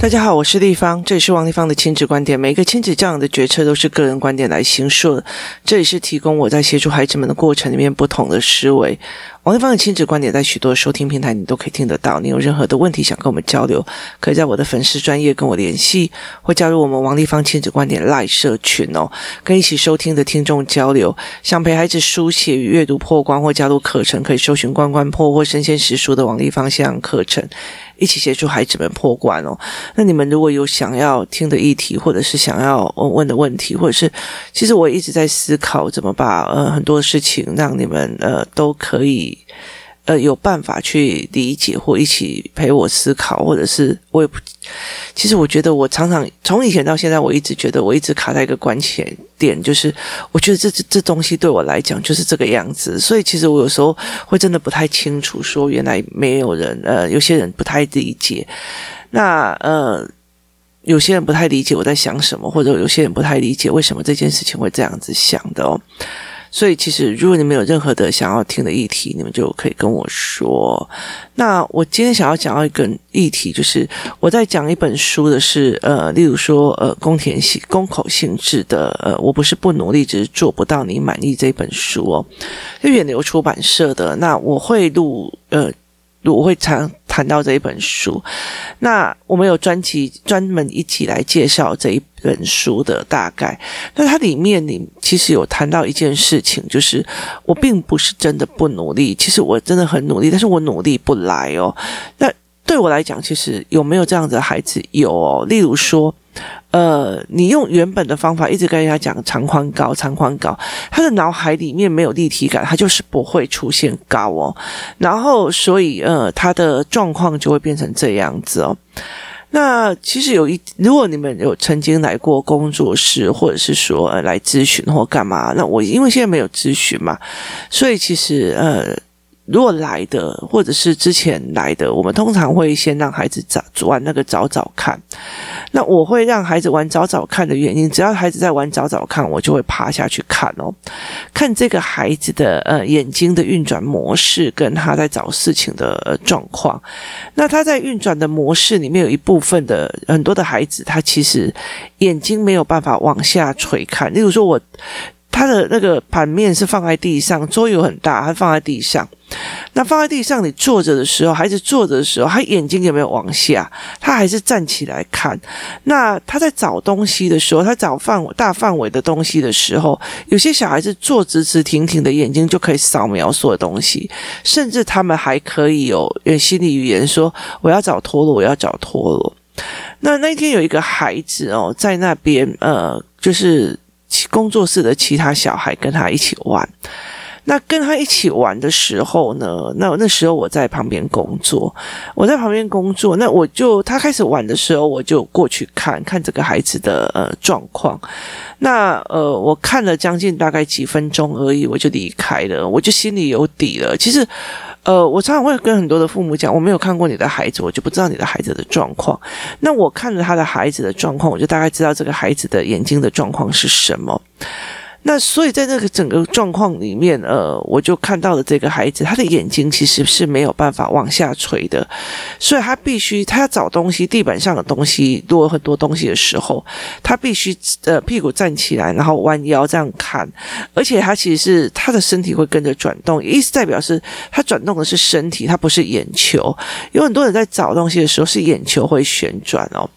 大家好，我是丽芳，这里是王立芳的亲子观点。每一个亲子教养的决策都是个人观点来形述的，这里是提供我在协助孩子们的过程里面不同的思维。王立芳的亲子观点在许多收听平台你都可以听得到。你有任何的问题想跟我们交流，可以在我的粉丝专业跟我联系，或加入我们王立芳亲子观点 LINE 社群哦，跟一起收听的听众交流。想陪孩子书写与阅读破关或加入课程，可以搜寻关关破或生鲜时书的王立芳线上课程，一起协助孩子们破关哦。那你们如果有想要听的议题，或者是想要问的问题，或者是其实我一直在思考怎么把呃很多事情让你们呃都可以。呃，有办法去理解或一起陪我思考，或者是我也不，其实我觉得我常常从以前到现在，我一直觉得我一直卡在一个关前点，就是我觉得这这这东西对我来讲就是这个样子，所以其实我有时候会真的不太清楚，说原来没有人，呃，有些人不太理解，那呃，有些人不太理解我在想什么，或者有些人不太理解为什么这件事情会这样子想的哦。所以，其实如果你们有任何的想要听的议题，你们就可以跟我说。那我今天想要讲到一个议题，就是我在讲一本书的是，呃，例如说，呃，宫田性、宫口性质的，呃，我不是不努力，只是做不到你满意这本书哦，是远流出版社的。那我会录，呃。我会常谈到这一本书，那我们有专辑专门一起来介绍这一人书的大概。那它里面你其实有谈到一件事情，就是我并不是真的不努力，其实我真的很努力，但是我努力不来哦。那对我来讲，其实有没有这样子的孩子？有哦，例如说。呃，你用原本的方法一直跟人家讲长宽高，长宽高，他的脑海里面没有立体感，他就是不会出现高哦。然后，所以呃，他的状况就会变成这样子哦。那其实有一，如果你们有曾经来过工作室，或者是说呃来咨询或干嘛，那我因为现在没有咨询嘛，所以其实呃。如果来的，或者是之前来的，我们通常会先让孩子找玩那个找找看。那我会让孩子玩找找看的原因，只要孩子在玩找找看，我就会趴下去看哦，看这个孩子的呃眼睛的运转模式，跟他在找事情的呃状况。那他在运转的模式里面有一部分的很多的孩子，他其实眼睛没有办法往下垂看。例如说我。他的那个盘面是放在地上，桌游很大，他放在地上。那放在地上，你坐着的时候，孩子坐着的时候，他眼睛有没有往下？他还是站起来看。那他在找东西的时候，他找范围大范围的东西的时候，有些小孩子坐直直挺挺的，眼睛就可以扫描所有东西，甚至他们还可以有有心理语言说：“我要找陀螺，我要找陀螺。”那那天有一个孩子哦，在那边呃，就是。工作室的其他小孩跟他一起玩，那跟他一起玩的时候呢，那那时候我在旁边工作，我在旁边工作，那我就他开始玩的时候，我就过去看看这个孩子的呃状况。那呃，我看了将近大概几分钟而已，我就离开了，我就心里有底了。其实。呃，我常常会跟很多的父母讲，我没有看过你的孩子，我就不知道你的孩子的状况。那我看着他的孩子的状况，我就大概知道这个孩子的眼睛的状况是什么。那所以在那个整个状况里面，呃，我就看到了这个孩子，他的眼睛其实是没有办法往下垂的，所以他必须他要找东西，地板上的东西，如果很多东西的时候，他必须呃屁股站起来，然后弯腰这样看，而且他其实是他的身体会跟着转动，意思代表是他转动的是身体，他不是眼球。有很多人在找东西的时候是眼球会旋转哦，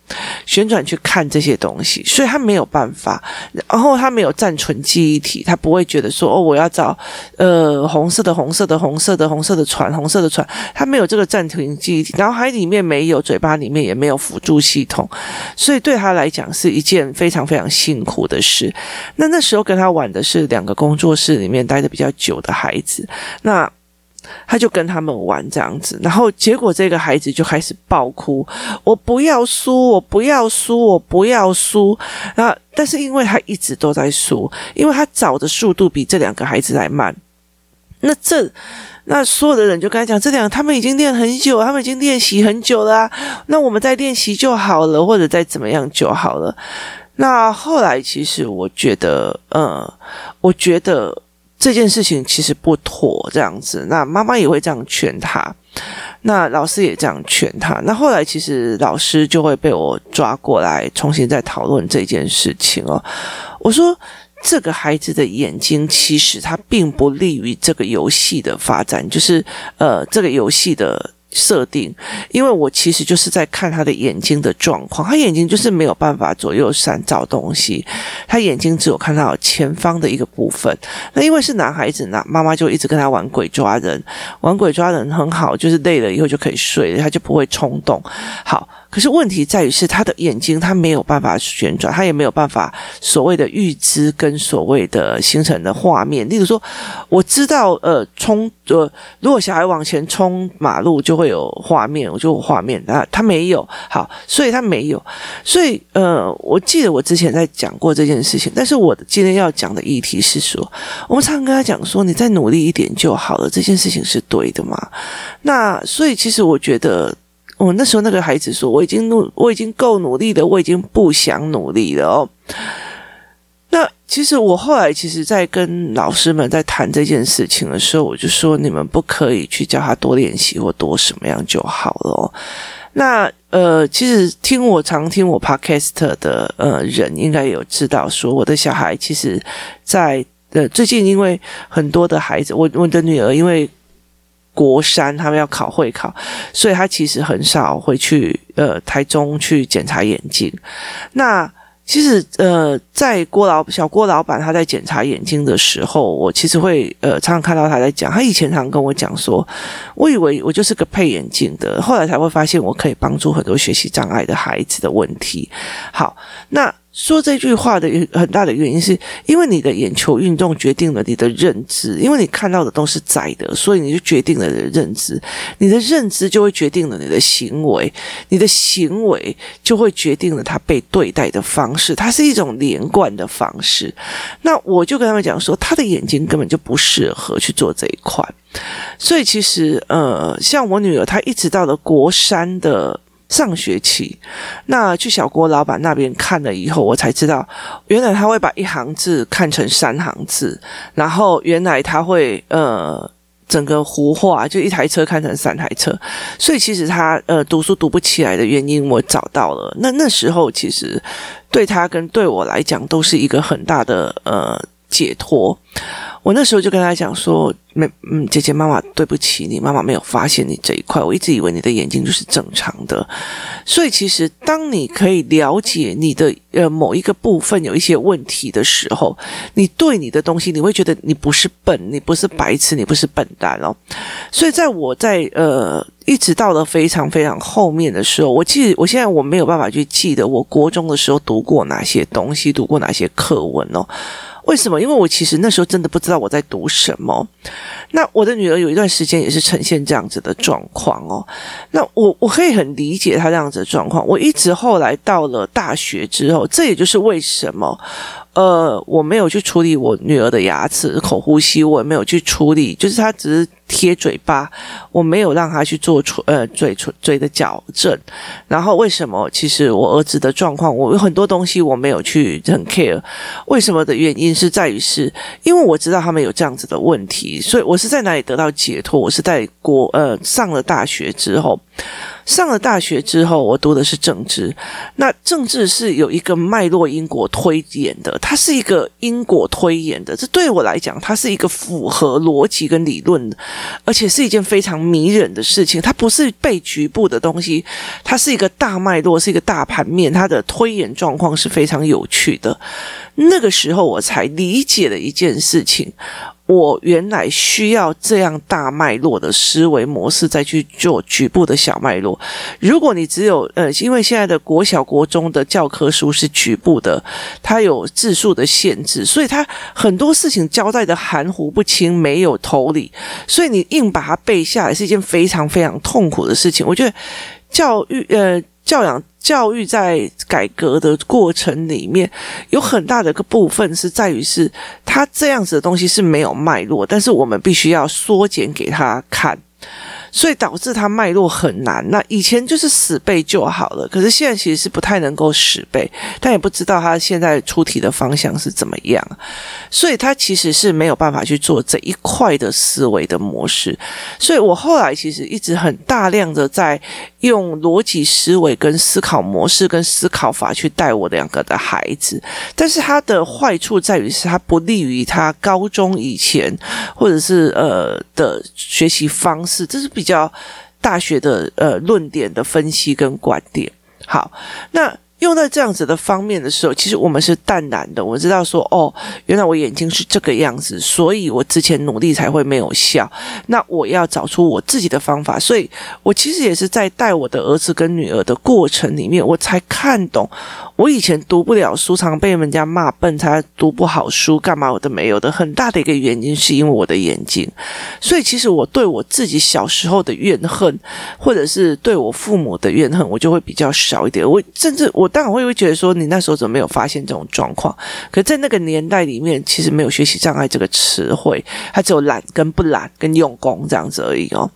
旋转去看这些东西，所以他没有办法，然后他没有暂存。记忆体，他不会觉得说哦，我要找呃红色的红色的红色的红色的船，红色的船，他没有这个暂停记忆体，脑海里面没有，嘴巴里面也没有辅助系统，所以对他来讲是一件非常非常辛苦的事。那那时候跟他玩的是两个工作室里面待的比较久的孩子，那。他就跟他们玩这样子，然后结果这个孩子就开始爆哭：“我不要输，我不要输，我不要输。”啊！但是因为他一直都在输，因为他找的速度比这两个孩子还慢。那这那所有的人就跟他讲：“这两他们已经练很久，他们已经练习很久了，那我们再练习就好了，或者再怎么样就好了。”那后来其实我觉得，嗯，我觉得。这件事情其实不妥，这样子，那妈妈也会这样劝他。那老师也这样劝他。那后来其实老师就会被我抓过来，重新再讨论这件事情哦。我说，这个孩子的眼睛其实他并不利于这个游戏的发展，就是呃，这个游戏的。设定，因为我其实就是在看他的眼睛的状况，他眼睛就是没有办法左右闪找东西，他眼睛只有看到前方的一个部分。那因为是男孩子呢，妈妈就一直跟他玩鬼抓人，玩鬼抓人很好，就是累了以后就可以睡，他就不会冲动。好。可是问题在于是他的眼睛，他没有办法旋转，他也没有办法所谓的预知跟所谓的形成的画面。例如说，我知道呃冲呃，如果小孩往前冲马路就会有画面，我就画面啊，他没有好，所以他没有，所以呃，我记得我之前在讲过这件事情，但是我今天要讲的议题是说，我们常常跟他讲说，你再努力一点就好了，这件事情是对的嘛？那所以其实我觉得。我、哦、那时候那个孩子说：“我已经努，我已经够努力了，我已经不想努力了哦。”那其实我后来其实，在跟老师们在谈这件事情的时候，我就说：“你们不可以去叫他多练习或多什么样就好了。”那呃，其实听我常听我 podcast 的呃人，应该有知道说，我的小孩其实在呃最近，因为很多的孩子，我我的女儿因为。国三他们要考会考，所以他其实很少会去呃台中去检查眼睛。那其实呃在郭老小郭老板他在检查眼睛的时候，我其实会呃常常看到他在讲。他以前常跟我讲说，我以为我就是个配眼镜的，后来才会发现我可以帮助很多学习障碍的孩子的问题。好，那。说这句话的很大的原因，是因为你的眼球运动决定了你的认知，因为你看到的都是窄的，所以你就决定了你的认知，你的认知就会决定了你的行为，你的行为就会决定了他被对待的方式，它是一种连贯的方式。那我就跟他们讲说，他的眼睛根本就不适合去做这一块，所以其实呃，像我女儿，她一直到了国山的。上学期，那去小郭老板那边看了以后，我才知道，原来他会把一行字看成三行字，然后原来他会呃整个糊画，就一台车看成三台车，所以其实他呃读书读不起来的原因我找到了。那那时候其实对他跟对我来讲都是一个很大的呃解脱。我那时候就跟他讲说，没，嗯，姐姐妈妈对不起你，妈妈没有发现你这一块，我一直以为你的眼睛就是正常的。所以其实当你可以了解你的呃某一个部分有一些问题的时候，你对你的东西，你会觉得你不是笨，你不是白痴，你不是笨蛋哦。所以在我在呃一直到了非常非常后面的时候，我记我现在我没有办法去记得我国中的时候读过哪些东西，读过哪些课文哦。为什么？因为我其实那时候真的不知道我在读什么。那我的女儿有一段时间也是呈现这样子的状况哦。那我我可以很理解她这样子的状况。我一直后来到了大学之后，这也就是为什么。呃，我没有去处理我女儿的牙齿、口呼吸，我也没有去处理，就是她只是贴嘴巴，我没有让她去做唇呃嘴唇嘴的矫正。然后为什么？其实我儿子的状况，我有很多东西我没有去很 care。为什么的原因是在于是，因为我知道他们有这样子的问题，所以我是在哪里得到解脱？我是在国呃上了大学之后。上了大学之后，我读的是政治。那政治是有一个脉络因果推演的，它是一个因果推演的。这对我来讲，它是一个符合逻辑跟理论，而且是一件非常迷人的事情。它不是被局部的东西，它是一个大脉络，是一个大盘面。它的推演状况是非常有趣的。那个时候，我才理解了一件事情。我原来需要这样大脉络的思维模式再去做局部的小脉络。如果你只有呃，因为现在的国小国中的教科书是局部的，它有字数的限制，所以它很多事情交代的含糊不清，没有头理，所以你硬把它背下来是一件非常非常痛苦的事情。我觉得教育呃。教养教育在改革的过程里面，有很大的一个部分是在于是，它这样子的东西是没有脉络，但是我们必须要缩减给他看。所以导致他脉络很难。那以前就是死背就好了，可是现在其实是不太能够死背，但也不知道他现在出题的方向是怎么样，所以他其实是没有办法去做这一块的思维的模式。所以我后来其实一直很大量的在用逻辑思维跟思考模式跟思考法去带我两个的孩子，但是他的坏处在于是他不利于他高中以前或者是呃的学习方式，这是比较大学的呃论点的分析跟观点。好，那。用在这样子的方面的时候，其实我们是淡然的。我知道说，哦，原来我眼睛是这个样子，所以我之前努力才会没有效。那我要找出我自己的方法。所以我其实也是在带我的儿子跟女儿的过程里面，我才看懂。我以前读不了书，常被人家骂笨，才读不好书，干嘛我都没有的。很大的一个原因是因为我的眼睛。所以其实我对我自己小时候的怨恨，或者是对我父母的怨恨，我就会比较少一点。我甚至我。当然，我也会觉得说，你那时候怎么没有发现这种状况？可在那个年代里面，其实没有学习障碍这个词汇，它只有懒跟不懒跟用功这样子而已哦。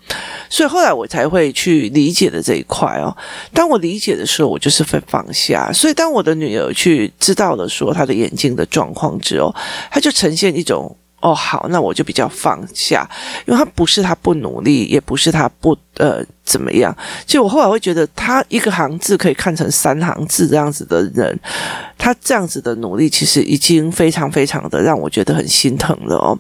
所以后来我才会去理解的这一块哦。当我理解的时候，我就是会放下。所以当我的女儿去知道了说她的眼睛的状况之后，她就呈现一种哦，好，那我就比较放下，因为她不是她不努力，也不是她不呃。怎么样？其实我后来会觉得，他一个行字可以看成三行字这样子的人，他这样子的努力，其实已经非常非常的让我觉得很心疼了哦。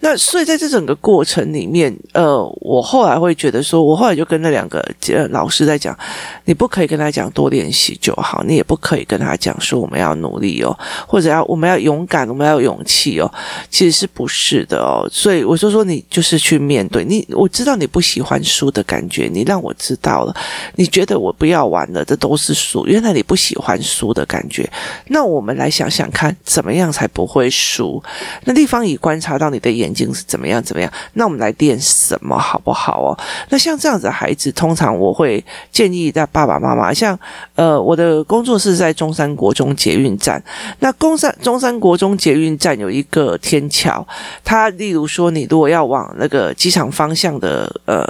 那所以在这整个过程里面，呃，我后来会觉得说，我后来就跟那两个呃老师在讲，你不可以跟他讲多练习就好，你也不可以跟他讲说我们要努力哦，或者要我们要勇敢，我们要有勇气哦，其实是不是的哦？所以我就说，你就是去面对你，我知道你不喜欢输的感觉。你让我知道了，你觉得我不要玩了，这都是输。原来你不喜欢输的感觉。那我们来想想看，怎么样才不会输？那地方已观察到你的眼睛是怎么样，怎么样？那我们来练什么好不好哦？那像这样子的孩子，通常我会建议在爸爸妈妈，像呃，我的工作室在中山国中捷运站。那中山中山国中捷运站有一个天桥，它例如说，你如果要往那个机场方向的呃。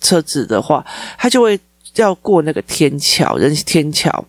车子的话，他就会要过那个天桥，人天桥。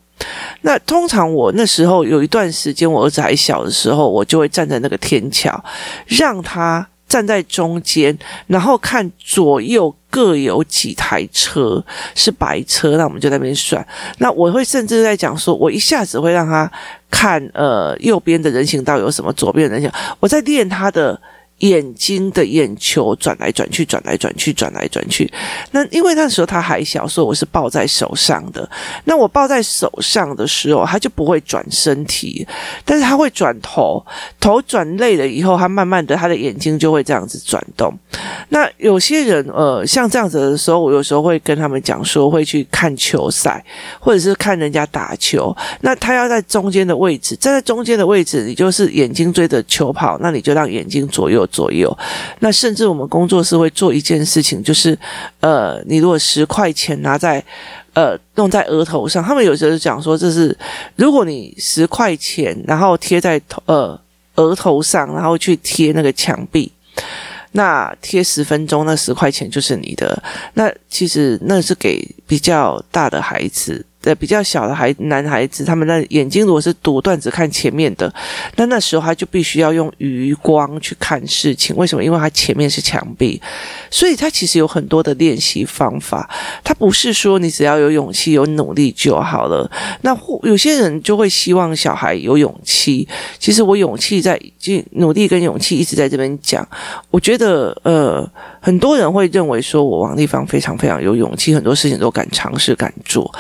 那通常我那时候有一段时间，我儿子还小的时候，我就会站在那个天桥，让他站在中间，然后看左右各有几台车是白车，那我们就在那边算。那我会甚至在讲说，我一下子会让他看呃右边的人行道有什么，左边的人行道，我在练他的。眼睛的眼球转来转去，转来转去，转来转去。那因为那时候他还小，所以我是抱在手上的。那我抱在手上的时候，他就不会转身体，但是他会转头。头转累了以后，他慢慢的，他的眼睛就会这样子转动。那有些人，呃，像这样子的时候，我有时候会跟他们讲说，会去看球赛，或者是看人家打球。那他要在中间的位置，站在中间的位置，你就是眼睛追着球跑，那你就让眼睛左右。左右，那甚至我们工作室会做一件事情，就是，呃，你如果十块钱拿在，呃，弄在额头上，他们有时候讲说，这是如果你十块钱，然后贴在头呃额头上，然后去贴那个墙壁，那贴十分钟，那十块钱就是你的。那其实那是给比较大的孩子。呃，比较小的孩男孩子，他们的眼睛如果是独断只看前面的，那那时候他就必须要用余光去看事情。为什么？因为他前面是墙壁，所以他其实有很多的练习方法。他不是说你只要有勇气、有努力就好了。那有些人就会希望小孩有勇气。其实我勇气在就努力跟勇气一直在这边讲。我觉得呃，很多人会认为说我王丽芳非常非常有勇气，很多事情都敢尝试、敢做。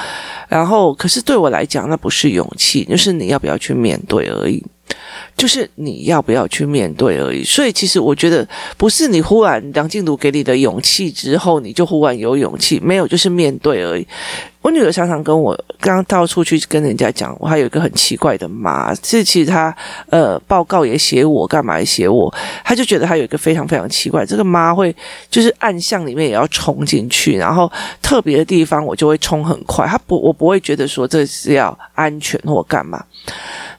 然后，可是对我来讲，那不是勇气，就是你要不要去面对而已。就是你要不要去面对而已。所以，其实我觉得，不是你忽然梁静茹给你的勇气之后，你就忽然有勇气，没有，就是面对而已。我女儿常常跟我刚刚到处去跟人家讲，我还有一个很奇怪的妈，这其实她呃报告也写我，干嘛也写我，她就觉得她有一个非常非常奇怪，这个妈会就是暗巷里面也要冲进去，然后特别的地方我就会冲很快，她不，我不会觉得说这是要安全或干嘛。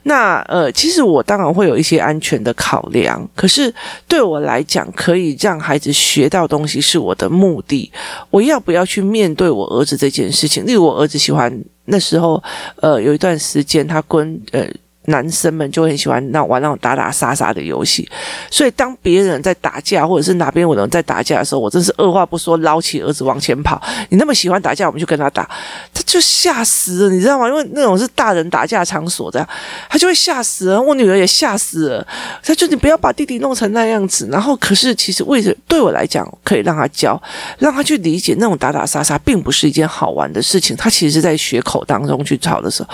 那呃，其实我当然会有一些安全的考量，可是对我来讲，可以让孩子学到东西是我的目的。我要不要去面对我儿子这件事情？例如，我儿子喜欢那时候，呃，有一段时间他跟呃。男生们就很喜欢那玩那种打打杀杀的游戏，所以当别人在打架，或者是哪边有人在打架的时候，我真是二话不说，捞起儿子往前跑。你那么喜欢打架，我们就跟他打，他就吓死了，你知道吗？因为那种是大人打架场所，这样他就会吓死了。我女儿也吓死了，他就你不要把弟弟弄成那样子。然后，可是其实为什对我来讲，可以让他教，让他去理解那种打打杀杀并不是一件好玩的事情。他其实是在血口当中去吵的时候。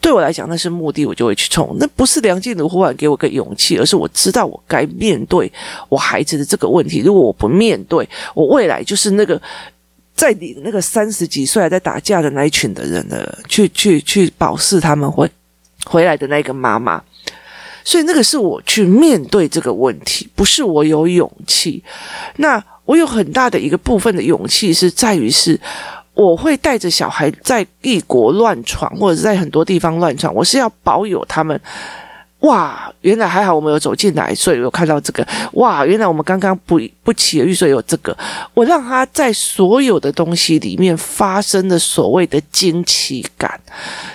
对我来讲，那是目的，我就会去冲。那不是梁静茹忽然给我个勇气，而是我知道我该面对我孩子的这个问题。如果我不面对，我未来就是那个在你那个三十几岁还在打架的那一群的人的，去去去保释他们回回来的那个妈妈。所以那个是我去面对这个问题，不是我有勇气。那我有很大的一个部分的勇气是在于是。我会带着小孩在异国乱闯，或者是在很多地方乱闯。我是要保有他们。哇，原来还好，我们有走进来，所以有看到这个。哇，原来我们刚刚不不期而遇，所以有这个。我让他在所有的东西里面发生的所谓的惊奇感。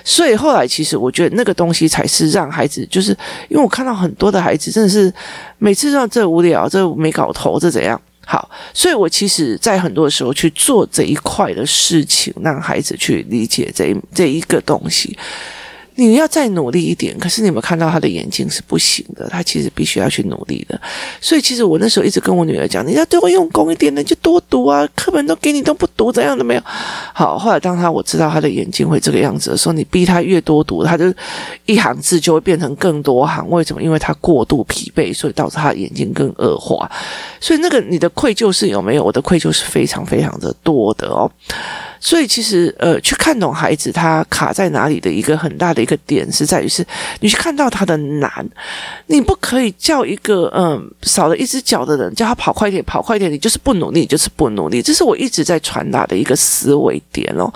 所以后来，其实我觉得那个东西才是让孩子，就是因为我看到很多的孩子真的是每次让这无聊，这没搞头，这怎样？好，所以我其实，在很多时候去做这一块的事情，让孩子去理解这这一个东西。你要再努力一点，可是你有没有看到他的眼睛是不行的？他其实必须要去努力的。所以其实我那时候一直跟我女儿讲，你要对我用功一点，你就多读啊，课本都给你都不读，怎样都没有。好，后来当他我知道他的眼睛会这个样子的时候，你逼他越多读，他就一行字就会变成更多行。为什么？因为他过度疲惫，所以导致他眼睛更恶化。所以那个你的愧疚是有没有？我的愧疚是非常非常的多的哦。所以其实，呃，去看懂孩子他卡在哪里的一个很大的一个点，是在于是，你去看到他的难，你不可以叫一个嗯少了一只脚的人叫他跑快点，跑快点，你就是不努力，就是不努力，这是我一直在传达的一个思维点哦。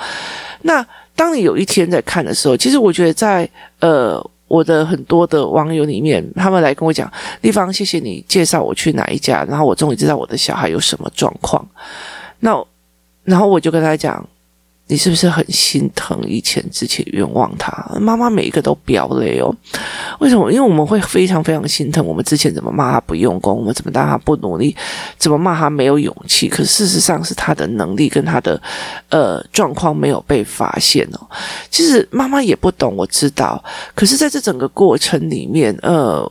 那当你有一天在看的时候，其实我觉得在呃我的很多的网友里面，他们来跟我讲，丽芳，谢谢你介绍我去哪一家，然后我终于知道我的小孩有什么状况，那。然后我就跟他讲，你是不是很心疼以前之前冤枉他？妈妈每一个都飙泪哦。为什么？因为我们会非常非常心疼我们之前怎么骂他不用功，我们怎么让他不努力，怎么骂他没有勇气。可事实上是他的能力跟他的呃状况没有被发现哦。其实妈妈也不懂，我知道。可是在这整个过程里面，呃，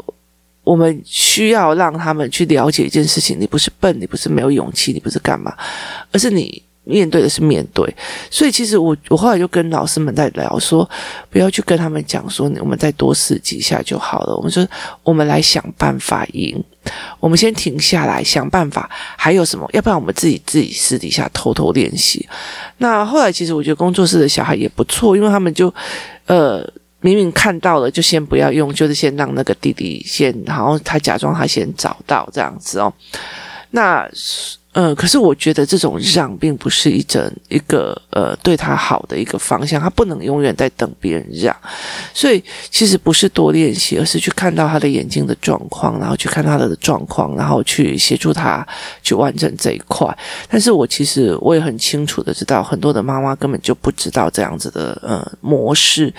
我们需要让他们去了解一件事情：你不是笨，你不是没有勇气，你不是干嘛，而是你。面对的是面对，所以其实我我后来就跟老师们在聊说，不要去跟他们讲说，我们再多试几下就好了。我们说，我们来想办法赢，我们先停下来想办法，还有什么？要不然我们自己自己私底下偷偷练习。那后来其实我觉得工作室的小孩也不错，因为他们就呃明明看到了，就先不要用，就是先让那个弟弟先，然后他假装他先找到这样子哦。那。嗯，可是我觉得这种让并不是一整一个呃对他好的一个方向，他不能永远在等别人让，所以其实不是多练习，而是去看到他的眼睛的状况，然后去看他的状况，然后去协助他去完成这一块。但是我其实我也很清楚的知道，很多的妈妈根本就不知道这样子的呃模式。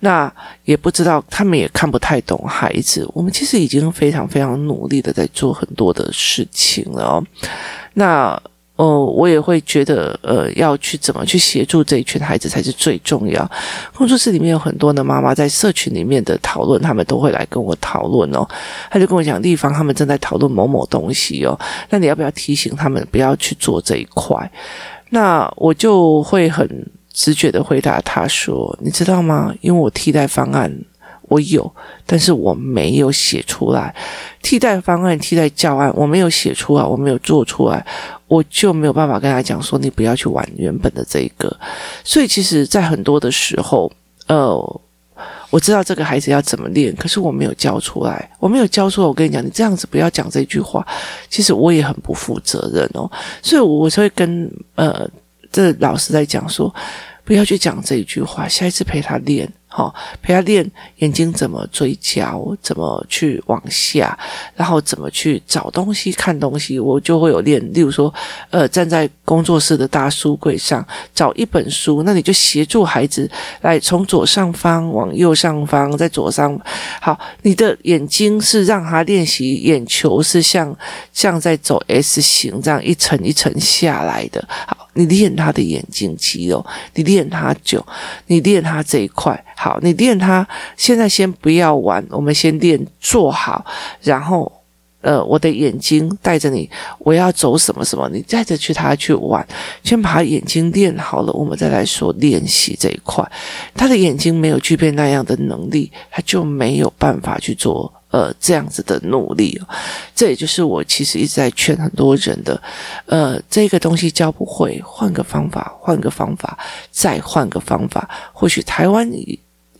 那也不知道，他们也看不太懂孩子。我们其实已经非常非常努力的在做很多的事情了哦。那呃，我也会觉得，呃，要去怎么去协助这一群孩子才是最重要。工作室里面有很多的妈妈在社群里面的讨论，他们都会来跟我讨论哦。他就跟我讲，地方他们正在讨论某某东西哦。那你要不要提醒他们不要去做这一块？那我就会很。直觉的回答他说：“你知道吗？因为我替代方案我有，但是我没有写出来。替代方案、替代教案我没有写出来，我没有做出来，我就没有办法跟他讲说你不要去玩原本的这一个。所以，其实，在很多的时候，呃，我知道这个孩子要怎么练，可是我没有教出来，我没有教出来。我跟你讲，你这样子不要讲这句话。其实我也很不负责任哦，所以我就会跟呃这老师在讲说。”不要去讲这一句话，下一次陪他练，好，陪他练眼睛怎么追焦，怎么去往下，然后怎么去找东西、看东西，我就会有练。例如说，呃，站在工作室的大书柜上找一本书，那你就协助孩子来从左上方往右上方，在左上。好，你的眼睛是让他练习眼球是像像在走 S 型这样一层一层下来的。好。你练他的眼睛肌肉，你练他久，你练他这一块。好，你练他。现在先不要玩，我们先练坐好，然后，呃，我的眼睛带着你，我要走什么什么，你带着去他去玩。先把眼睛练好了，我们再来说练习这一块。他的眼睛没有具备那样的能力，他就没有办法去做。呃，这样子的努力，这也就是我其实一直在劝很多人的，呃，这个东西教不会，换个方法，换个方法，再换个方法。或许台湾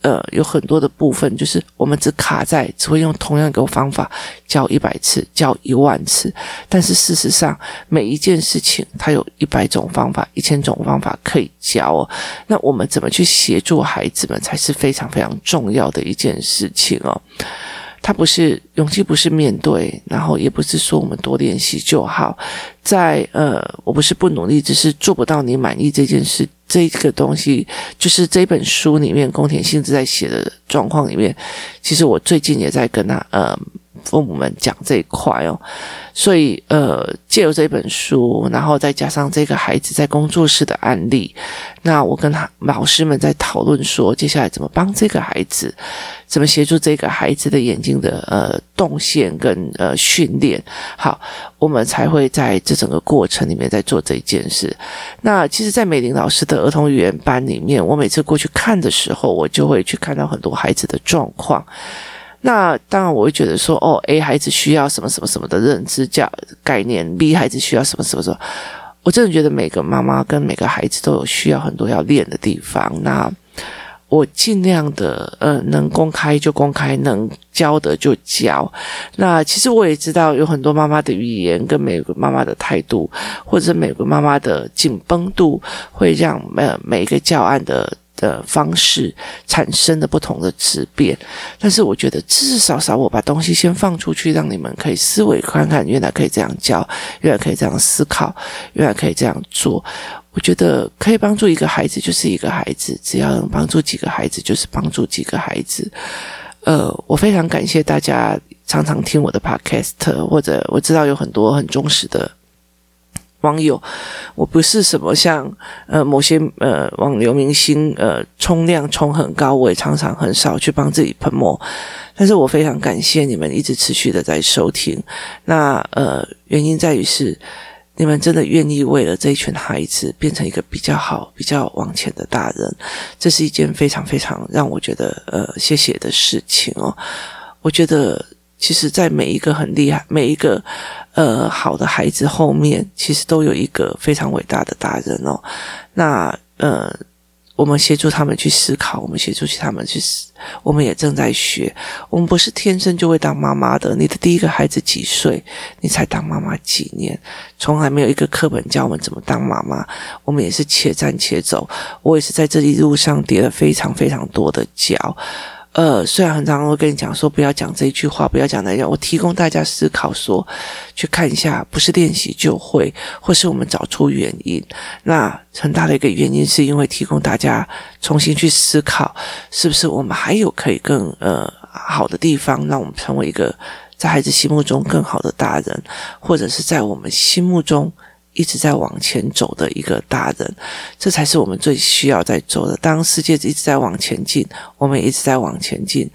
呃有很多的部分，就是我们只卡在只会用同样一个方法教一百次，教一万次，但是事实上每一件事情它有一百种方法，一千种方法可以教哦。那我们怎么去协助孩子们，才是非常非常重要的一件事情哦。他不是勇气，不是面对，然后也不是说我们多练习就好。在呃，我不是不努力，只是做不到你满意这件事。这个东西就是这本书里面宫田信子在写的状况里面。其实我最近也在跟他呃。父母们讲这一块哦，所以呃，借由这本书，然后再加上这个孩子在工作室的案例，那我跟他老师们在讨论说，接下来怎么帮这个孩子，怎么协助这个孩子的眼睛的呃动线跟呃训练，好，我们才会在这整个过程里面在做这件事。那其实，在美玲老师的儿童语言班里面，我每次过去看的时候，我就会去看到很多孩子的状况。那当然，我会觉得说，哦，A 孩子需要什么什么什么的认知教概念，B 孩子需要什么什么什么。我真的觉得每个妈妈跟每个孩子都有需要很多要练的地方。那我尽量的，呃，能公开就公开，能教的就教。那其实我也知道，有很多妈妈的语言跟每个妈妈的态度，或者每个妈妈的紧绷度，会让呃每一个教案的。的方式产生的不同的质变，但是我觉得至少少我把东西先放出去，让你们可以思维看看，原来可以这样教，原来可以这样思考，原来可以这样做。我觉得可以帮助一个孩子就是一个孩子，只要能帮助几个孩子就是帮助几个孩子。呃，我非常感谢大家常常听我的 podcast，或者我知道有很多很忠实的。网友，我不是什么像呃某些呃网流明星呃冲量冲很高，我也常常很少去帮自己喷墨，但是我非常感谢你们一直持续的在收听。那呃原因在于是你们真的愿意为了这一群孩子变成一个比较好、比较往前的大人，这是一件非常非常让我觉得呃谢谢的事情哦。我觉得其实，在每一个很厉害每一个。呃，好的孩子后面其实都有一个非常伟大的大人哦。那呃，我们协助他们去思考，我们协助他们去思，我们也正在学。我们不是天生就会当妈妈的。你的第一个孩子几岁，你才当妈妈几年？从来没有一个课本教我们怎么当妈妈。我们也是且战且走。我也是在这一路上跌了非常非常多的跤。呃，虽然很常会跟你讲说不要讲这一句话，不要讲那样，我提供大家思考说，去看一下，不是练习就会，或是我们找出原因。那很大的一个原因是因为提供大家重新去思考，是不是我们还有可以更呃好的地方，让我们成为一个在孩子心目中更好的大人，或者是在我们心目中。一直在往前走的一个大人，这才是我们最需要在做的。当世界一直在往前进，我们一直在往前进，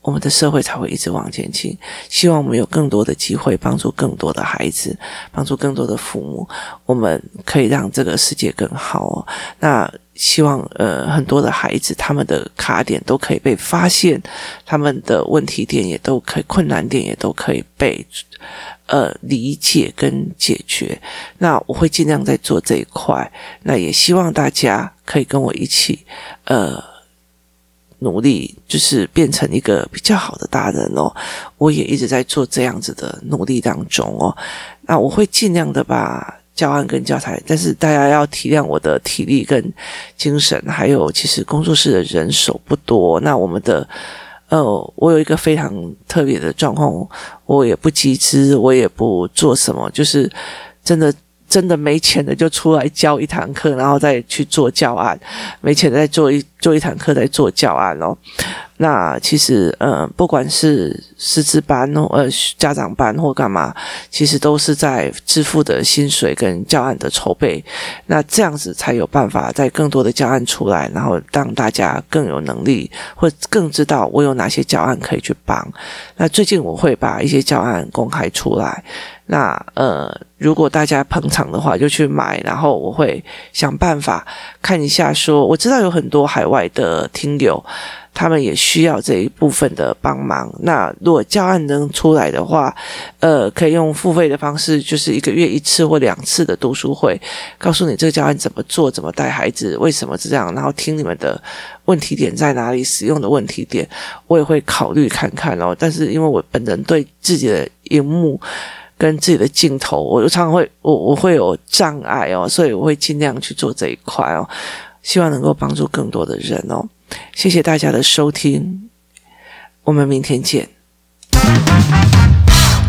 我们的社会才会一直往前进。希望我们有更多的机会帮助更多的孩子，帮助更多的父母，我们可以让这个世界更好哦。那希望呃很多的孩子他们的卡点都可以被发现，他们的问题点也都可以，困难点也都可以被。呃，理解跟解决，那我会尽量在做这一块。那也希望大家可以跟我一起，呃，努力，就是变成一个比较好的大人哦。我也一直在做这样子的努力当中哦。那我会尽量的把教案跟教材，但是大家要体谅我的体力跟精神，还有其实工作室的人手不多。那我们的呃，我有一个非常特别的状况，我也不集资，我也不做什么，就是真的。真的没钱的就出来教一堂课，然后再去做教案；没钱再做一做一堂课，在做教案哦。那其实，呃，不管是师资班哦，呃，家长班或干嘛，其实都是在支付的薪水跟教案的筹备。那这样子才有办法在更多的教案出来，然后让大家更有能力，或更知道我有哪些教案可以去帮。那最近我会把一些教案公开出来。那呃，如果大家捧场的话，就去买，然后我会想办法看一下说。我知道有很多海外的听友，他们也需要这一部分的帮忙。那如果教案能出来的话，呃，可以用付费的方式，就是一个月一次或两次的读书会，告诉你这个教案怎么做，怎么带孩子，为什么是这样，然后听你们的问题点在哪里，使用的问题点，我也会考虑看看哦。但是因为我本人对自己的荧幕。跟自己的镜头，我常常会我我会有障碍哦，所以我会尽量去做这一块哦，希望能够帮助更多的人哦。谢谢大家的收听，我们明天见。